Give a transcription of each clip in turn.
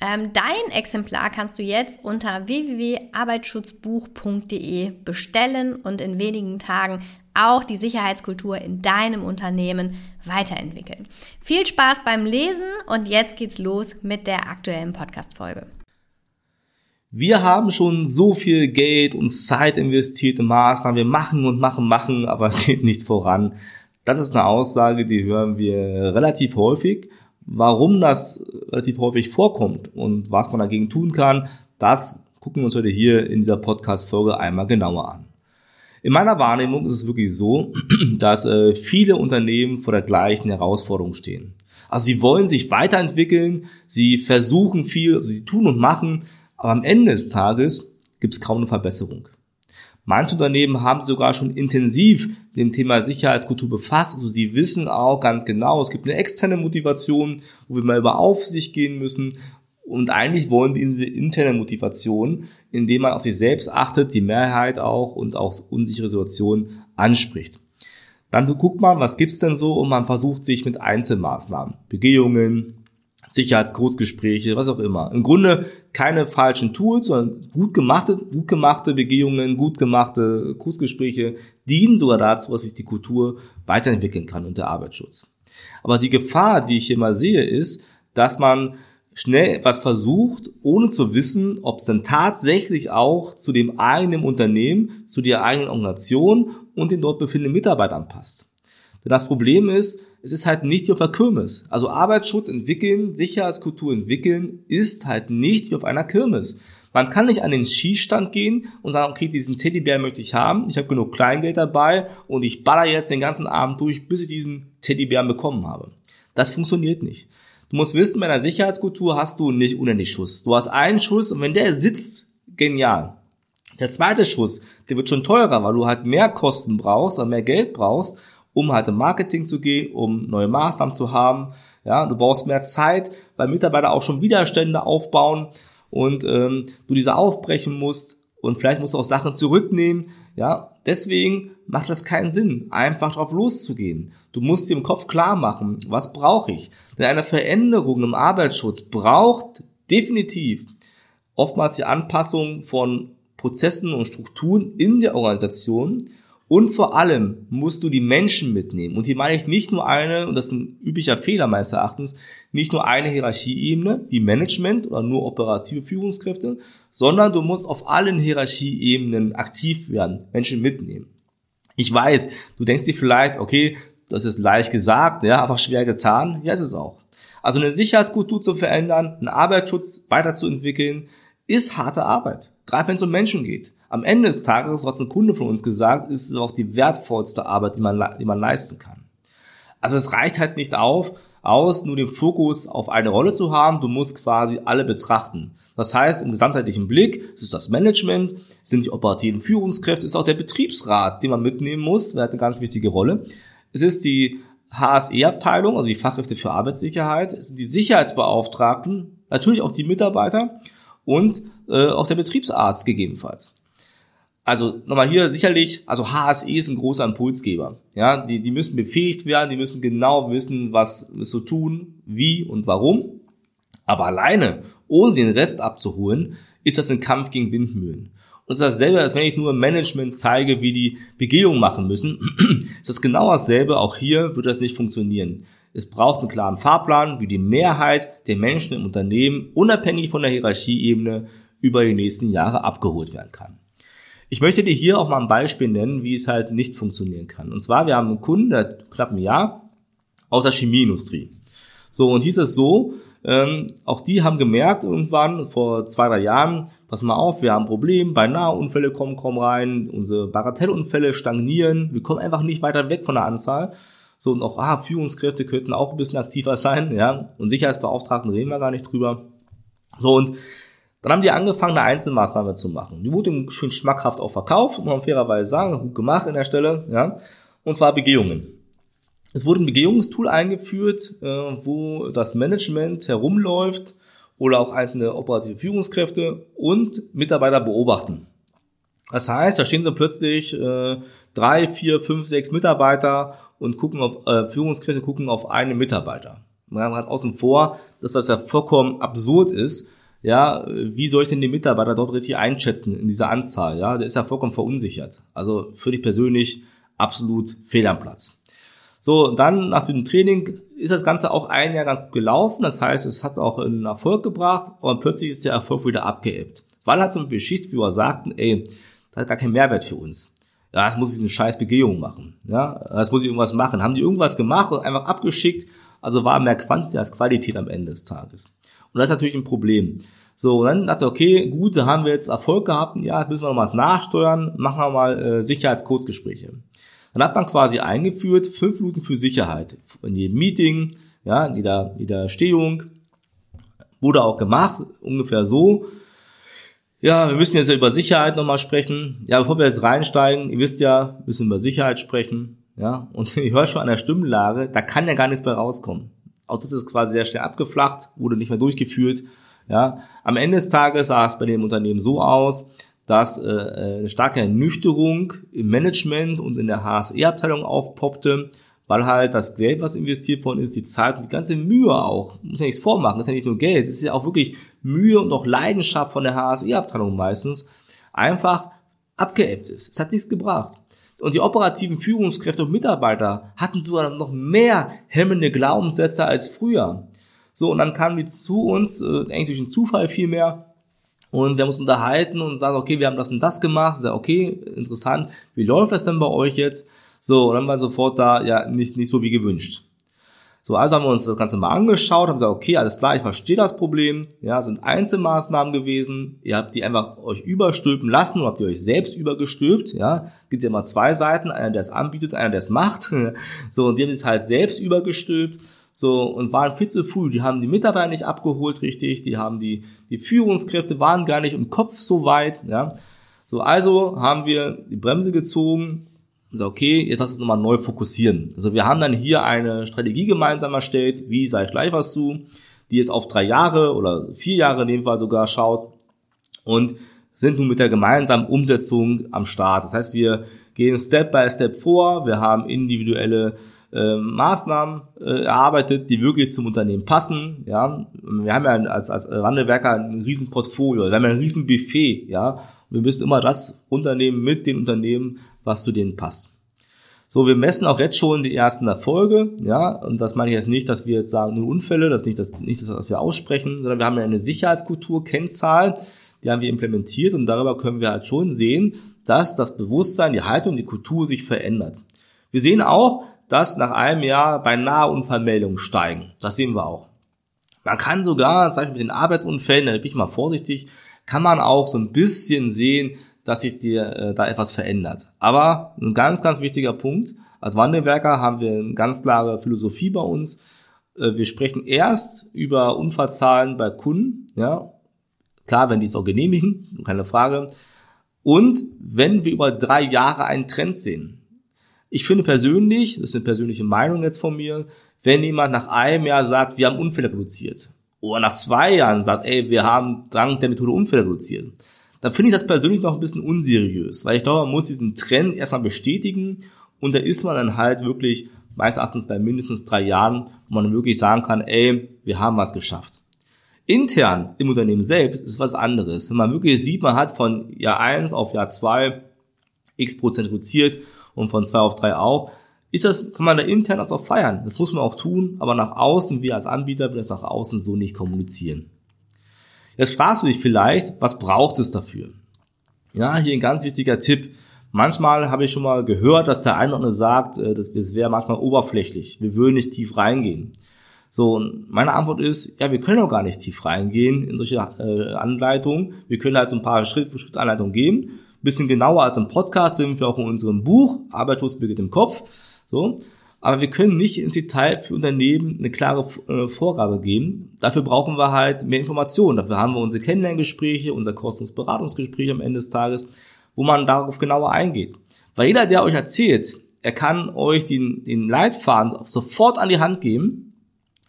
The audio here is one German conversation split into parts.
Ähm, dein Exemplar kannst du jetzt unter www.arbeitsschutzbuch.de bestellen und in wenigen Tagen auch die Sicherheitskultur in deinem Unternehmen weiterentwickeln. Viel Spaß beim Lesen und jetzt geht's los mit der aktuellen Podcast-Folge. Wir haben schon so viel Geld und Zeit investiert in Maßnahmen. Wir machen und machen, machen, aber es geht nicht voran. Das ist eine Aussage, die hören wir relativ häufig. Warum das relativ häufig vorkommt und was man dagegen tun kann, das gucken wir uns heute hier in dieser Podcast-Folge einmal genauer an. In meiner Wahrnehmung ist es wirklich so, dass äh, viele Unternehmen vor der gleichen Herausforderung stehen. Also sie wollen sich weiterentwickeln, sie versuchen viel, also sie tun und machen, aber am Ende des Tages gibt es kaum eine Verbesserung. Manche Unternehmen haben sogar schon intensiv mit dem Thema Sicherheitskultur befasst. Also sie wissen auch ganz genau, es gibt eine externe Motivation, wo wir mal über Aufsicht gehen müssen und eigentlich wollen die diese interne Motivation, indem man auf sich selbst achtet, die Mehrheit auch und auch unsichere Situationen anspricht. Dann guckt man, was gibt's denn so und man versucht sich mit Einzelmaßnahmen, Begehungen, Sicherheitskurzgespräche, was auch immer. Im Grunde keine falschen Tools, sondern gut gemachte, gut gemachte Begehungen, gut gemachte Kurzgespräche dienen sogar dazu, dass sich die Kultur weiterentwickeln kann und der Arbeitsschutz. Aber die Gefahr, die ich hier mal sehe, ist, dass man schnell etwas versucht, ohne zu wissen, ob es dann tatsächlich auch zu dem eigenen Unternehmen, zu der eigenen Organisation und den dort befindenden Mitarbeitern passt. Denn das Problem ist, es ist halt nicht wie auf der Kirmes. Also Arbeitsschutz entwickeln, Sicherheitskultur entwickeln, ist halt nicht wie auf einer Kirmes. Man kann nicht an den Schießstand gehen und sagen, okay, diesen Teddybär möchte ich haben, ich habe genug Kleingeld dabei und ich baller jetzt den ganzen Abend durch, bis ich diesen Teddybären bekommen habe. Das funktioniert nicht. Du musst wissen, bei einer Sicherheitskultur hast du nicht unendlich Schuss. Du hast einen Schuss und wenn der sitzt, genial. Der zweite Schuss, der wird schon teurer, weil du halt mehr Kosten brauchst oder mehr Geld brauchst, um halt im Marketing zu gehen, um neue Maßnahmen zu haben. Ja, du brauchst mehr Zeit, weil Mitarbeiter auch schon Widerstände aufbauen und ähm, du diese aufbrechen musst und vielleicht musst du auch Sachen zurücknehmen. Ja, deswegen macht das keinen Sinn, einfach drauf loszugehen. Du musst dir im Kopf klar machen, was brauche ich? Denn eine Veränderung im Arbeitsschutz braucht definitiv oftmals die Anpassung von Prozessen und Strukturen in der Organisation und vor allem musst du die Menschen mitnehmen. Und hier meine ich nicht nur eine, und das ist ein üblicher Fehler meines Erachtens, nicht nur eine Hierarchieebene wie Management oder nur operative Führungskräfte, sondern du musst auf allen Hierarchieebenen aktiv werden, Menschen mitnehmen. Ich weiß, du denkst dir vielleicht, okay, das ist leicht gesagt, ja, aber schwer getan. Ja, ist es auch. Also eine Sicherheitskultur zu verändern, einen Arbeitsschutz weiterzuentwickeln, ist harte Arbeit. Gerade wenn es um Menschen geht. Am Ende des Tages, hat ein Kunde von uns gesagt, ist es auch die wertvollste Arbeit, die man, die man leisten kann. Also es reicht halt nicht auf, aus, nur den Fokus auf eine Rolle zu haben. Du musst quasi alle betrachten. Das heißt, im gesamtheitlichen Blick ist das Management, sind die operativen Führungskräfte, ist auch der Betriebsrat, den man mitnehmen muss, der hat eine ganz wichtige Rolle. Es ist die HSE-Abteilung, also die Fachkräfte für Arbeitssicherheit, es sind die Sicherheitsbeauftragten, natürlich auch die Mitarbeiter und äh, auch der Betriebsarzt gegebenenfalls. Also nochmal hier sicherlich, also HSE ist ein großer Impulsgeber. Ja, die, die müssen befähigt werden, die müssen genau wissen, was zu tun, wie und warum. Aber alleine, ohne den Rest abzuholen, ist das ein Kampf gegen Windmühlen. Und das ist dasselbe, als wenn ich nur Management zeige, wie die Begehung machen müssen. ist das genau dasselbe. Auch hier wird das nicht funktionieren. Es braucht einen klaren Fahrplan, wie die Mehrheit der Menschen im Unternehmen, unabhängig von der Hierarchieebene, über die nächsten Jahre abgeholt werden kann. Ich möchte dir hier auch mal ein Beispiel nennen, wie es halt nicht funktionieren kann. Und zwar, wir haben einen Kunden, der knapp ein Jahr, aus der Chemieindustrie. So, und hieß es so, ähm, auch die haben gemerkt irgendwann vor zwei, drei Jahren, pass mal auf, wir haben ein Problem, beinahe Unfälle kommen, kommen rein, unsere Bagatellunfälle stagnieren, wir kommen einfach nicht weiter weg von der Anzahl. So, und auch, ah, Führungskräfte könnten auch ein bisschen aktiver sein, ja, und Sicherheitsbeauftragten reden wir gar nicht drüber. So, und dann haben die angefangen, eine Einzelmaßnahme zu machen. Die wurde schön schmackhaft auch verkauft, muss man fairerweise sagen, gut gemacht in der Stelle, ja. Und zwar Begehungen. Es wurde ein Begehungstool eingeführt, äh, wo das Management herumläuft oder auch einzelne operative Führungskräfte und Mitarbeiter beobachten. Das heißt, da stehen so plötzlich äh, drei, vier, fünf, sechs Mitarbeiter und gucken auf äh, Führungskräfte gucken auf einen Mitarbeiter. Man hat außen vor, dass das ja vollkommen absurd ist, ja, wie soll ich denn den Mitarbeiter dort richtig einschätzen in dieser Anzahl? Ja, der ist ja vollkommen verunsichert. Also für dich persönlich absolut fehl am Platz. So, dann nach dem Training ist das Ganze auch ein Jahr ganz gut gelaufen. Das heißt, es hat auch einen Erfolg gebracht, aber plötzlich ist der Erfolg wieder abgeebbt. Weil halt so ein Geschichtsführer sagten, ey, das hat gar keinen Mehrwert für uns. Ja, das muss ich eine scheiß Begehung machen. Ja, das muss ich irgendwas machen. Haben die irgendwas gemacht und einfach abgeschickt? Also war mehr Quantität als Qualität am Ende des Tages. Und das ist natürlich ein Problem. So, und dann dachte ich, okay, gut, da haben wir jetzt Erfolg gehabt, ja, jetzt müssen wir noch was nachsteuern, machen wir mal äh, Sicherheitskurzgespräche. Dann hat man quasi eingeführt, fünf Minuten für Sicherheit. In jedem Meeting, ja, in jeder, jeder Stehung. Wurde auch gemacht, ungefähr so. Ja, wir müssen jetzt ja über Sicherheit nochmal sprechen. Ja, bevor wir jetzt reinsteigen, ihr wisst ja, wir müssen über Sicherheit sprechen. Ja, und ich höre schon an der Stimmlage, da kann ja gar nichts mehr rauskommen. Auch das ist quasi sehr schnell abgeflacht, wurde nicht mehr durchgeführt. Ja, am Ende des Tages sah es bei dem Unternehmen so aus, dass äh, eine starke Ernüchterung im Management und in der HSE-Abteilung aufpoppte, weil halt das Geld, was investiert worden ist, die Zeit und die ganze Mühe auch, muss man nichts vormachen, das ist ja nicht nur Geld, das ist ja auch wirklich Mühe und auch Leidenschaft von der HSE-Abteilung meistens, einfach abgeebbt ist. Es hat nichts gebracht. Und die operativen Führungskräfte und Mitarbeiter hatten sogar noch mehr hemmende Glaubenssätze als früher. So, und dann kamen die zu uns, äh, eigentlich durch den Zufall vielmehr, und wir haben uns unterhalten und sagen, okay, wir haben das und das gemacht. Sag, okay, interessant. Wie läuft das denn bei euch jetzt? So, und dann war sofort da, ja, nicht, nicht so wie gewünscht. So, also haben wir uns das Ganze mal angeschaut, haben gesagt, okay, alles klar, ich verstehe das Problem. Ja, sind Einzelmaßnahmen gewesen. Ihr habt die einfach euch überstülpen lassen oder habt ihr euch selbst übergestülpt. Ja, gibt ja immer zwei Seiten, einer, der es anbietet, einer, der es macht. So, und die haben es halt selbst übergestülpt. So, und waren viel zu früh. Die haben die Mitarbeiter nicht abgeholt richtig. Die haben die, die Führungskräfte waren gar nicht im Kopf so weit. Ja, so, also haben wir die Bremse gezogen und sage, okay, jetzt lass uns nochmal neu fokussieren. Also wir haben dann hier eine Strategie gemeinsam erstellt, wie sage ich gleich was zu, die jetzt auf drei Jahre oder vier Jahre in dem Fall sogar schaut und sind nun mit der gemeinsamen Umsetzung am Start. Das heißt, wir gehen Step by Step vor, wir haben individuelle äh, Maßnahmen äh, erarbeitet, die wirklich zum Unternehmen passen. Ja, wir haben ja als, als Randewerker ein riesen Portfolio, wir haben ja ein riesen Buffet, ja. Wir müssen immer das Unternehmen mit den Unternehmen was zu denen passt. So, wir messen auch jetzt schon die ersten Erfolge, ja, und das meine ich jetzt nicht, dass wir jetzt sagen, nur Unfälle, das ist nicht das, nicht das, was wir aussprechen, sondern wir haben eine Sicherheitskultur, Kennzahl, die haben wir implementiert und darüber können wir halt schon sehen, dass das Bewusstsein, die Haltung, die Kultur sich verändert. Wir sehen auch, dass nach einem Jahr beinahe Unfallmeldungen steigen. Das sehen wir auch. Man kann sogar, sag ich mit den Arbeitsunfällen, da bin ich mal vorsichtig, kann man auch so ein bisschen sehen, dass sich dir äh, da etwas verändert. Aber ein ganz, ganz wichtiger Punkt, als Wandelwerker haben wir eine ganz klare Philosophie bei uns. Äh, wir sprechen erst über Unfallzahlen bei Kunden, ja, klar, wenn die es auch genehmigen, keine Frage. Und wenn wir über drei Jahre einen Trend sehen. Ich finde persönlich, das ist eine persönliche Meinung jetzt von mir, wenn jemand nach einem Jahr sagt, wir haben Unfälle reduziert oder nach zwei Jahren sagt, ey, wir haben dank der Methode Unfälle reduziert, dann finde ich das persönlich noch ein bisschen unseriös, weil ich glaube, man muss diesen Trend erstmal bestätigen und da ist man dann halt wirklich meines Erachtens bei mindestens drei Jahren, wo man wirklich sagen kann, ey, wir haben was geschafft. Intern im Unternehmen selbst ist was anderes. Wenn man wirklich sieht, man hat von Jahr eins auf Jahr zwei x Prozent reduziert und von zwei auf drei auch, ist das, kann man da intern das auch feiern. Das muss man auch tun, aber nach außen, wir als Anbieter, will das nach außen so nicht kommunizieren. Jetzt fragst du dich vielleicht, was braucht es dafür? Ja, hier ein ganz wichtiger Tipp. Manchmal habe ich schon mal gehört, dass der eine oder andere sagt, äh, das wäre manchmal oberflächlich. Wir würden nicht tief reingehen. So, und meine Antwort ist, ja, wir können auch gar nicht tief reingehen in solche äh, Anleitungen. Wir können halt so ein paar Schritt-für-Schritt-Anleitungen geben. bisschen genauer als im Podcast sind wir auch in unserem Buch Arbeitsschutz beginnt im Kopf. So. Aber wir können nicht ins Detail für Unternehmen eine klare äh, Vorgabe geben. Dafür brauchen wir halt mehr Informationen. Dafür haben wir unsere Kennenlerngespräche, unser kostenloses Beratungsgespräch am Ende des Tages, wo man darauf genauer eingeht. Weil jeder, der euch erzählt, er kann euch den, den Leitfaden sofort an die Hand geben,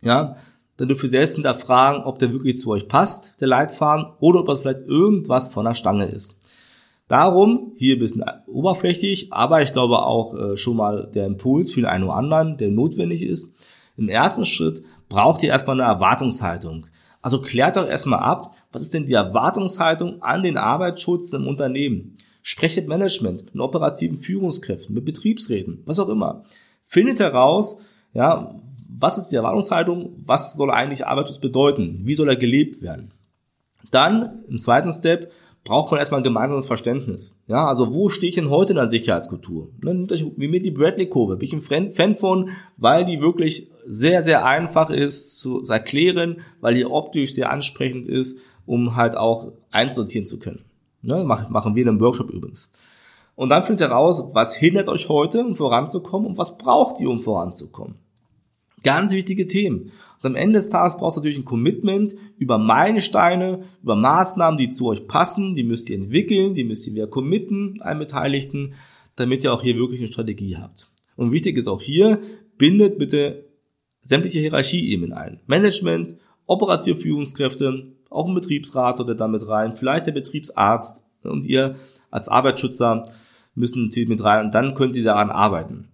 ja, dann dürft ihr selbst hinterfragen, ob der wirklich zu euch passt, der Leitfaden, oder ob das vielleicht irgendwas von der Stange ist. Darum hier ein bisschen oberflächlich, aber ich glaube auch äh, schon mal der Impuls für den einen oder anderen, der notwendig ist. Im ersten Schritt braucht ihr erstmal eine Erwartungshaltung. Also klärt doch erstmal ab, was ist denn die Erwartungshaltung an den Arbeitsschutz im Unternehmen? Sprecht mit Management, mit operativen Führungskräften, mit Betriebsräten, was auch immer. Findet heraus, ja, was ist die Erwartungshaltung? Was soll eigentlich Arbeitsschutz bedeuten? Wie soll er gelebt werden? Dann, im zweiten Step, braucht man erstmal ein gemeinsames Verständnis. Ja, also wo stehe ich denn heute in der Sicherheitskultur? Ne, wie mit die Bradley-Kurve. Bin ich ein Fan von, weil die wirklich sehr, sehr einfach ist zu erklären, weil die optisch sehr ansprechend ist, um halt auch einsortieren zu können. Ne, machen wir in einem Workshop übrigens. Und dann findet ihr raus, was hindert euch heute, um voranzukommen und was braucht ihr, um voranzukommen. Ganz wichtige Themen. Und am Ende des Tages brauchst du natürlich ein Commitment über Meilensteine, über Maßnahmen, die zu euch passen, die müsst ihr entwickeln, die müsst ihr wieder committen, allen Beteiligten, damit ihr auch hier wirklich eine Strategie habt. Und wichtig ist auch hier, bindet bitte sämtliche Hierarchieebenen ein. Management, operative Führungskräfte, auch ein Betriebsrat oder damit rein, vielleicht der Betriebsarzt und ihr als Arbeitsschützer müssen natürlich mit rein und dann könnt ihr daran arbeiten.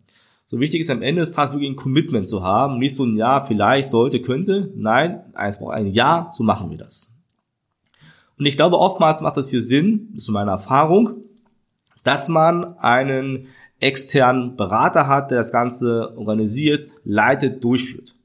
So wichtig ist am Ende des Tages wirklich ein Commitment zu haben, nicht so ein Ja, vielleicht, sollte, könnte. Nein, es braucht ein Ja, so machen wir das. Und ich glaube, oftmals macht das hier Sinn, das ist meine Erfahrung, dass man einen externen Berater hat, der das Ganze organisiert, leitet, durchführt.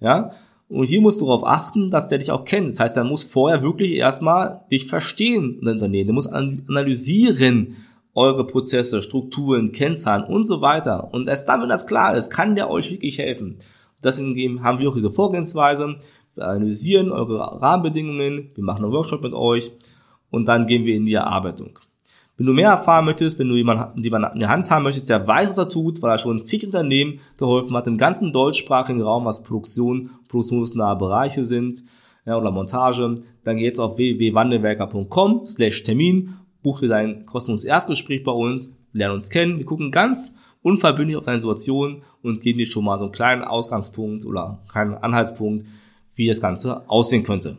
Ja, und hier musst du darauf achten, dass der dich auch kennt. Das heißt, er muss vorher wirklich erstmal dich verstehen, ein Unternehmen. Der muss analysieren, eure Prozesse, Strukturen, Kennzahlen und so weiter. Und erst dann, wenn das klar ist, kann der euch wirklich helfen. Deswegen haben wir auch diese Vorgehensweise. Wir analysieren eure Rahmenbedingungen, wir machen einen Workshop mit euch und dann gehen wir in die Erarbeitung. Wenn du mehr erfahren möchtest, wenn du jemanden, jemanden in der Hand haben möchtest, der weiß, was er tut, weil er schon zig Unternehmen geholfen hat, im ganzen deutschsprachigen Raum, was Produktion, produktionsnahe Bereiche sind, ja, oder Montage, dann geh jetzt auf www.wandelwerker.com slash Termin buch dir dein kostenloses Erstgespräch bei uns, lern uns kennen. Wir gucken ganz unverbindlich auf deine Situation und geben dir schon mal so einen kleinen Ausgangspunkt oder keinen Anhaltspunkt, wie das Ganze aussehen könnte.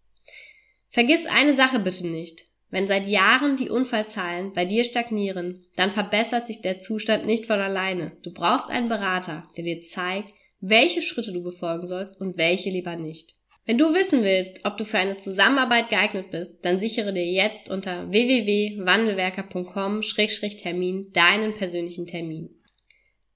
Vergiss eine Sache bitte nicht. Wenn seit Jahren die Unfallzahlen bei dir stagnieren, dann verbessert sich der Zustand nicht von alleine. Du brauchst einen Berater, der dir zeigt, welche Schritte du befolgen sollst und welche lieber nicht. Wenn du wissen willst, ob du für eine Zusammenarbeit geeignet bist, dann sichere dir jetzt unter www.wandelwerker.com-termin deinen persönlichen Termin.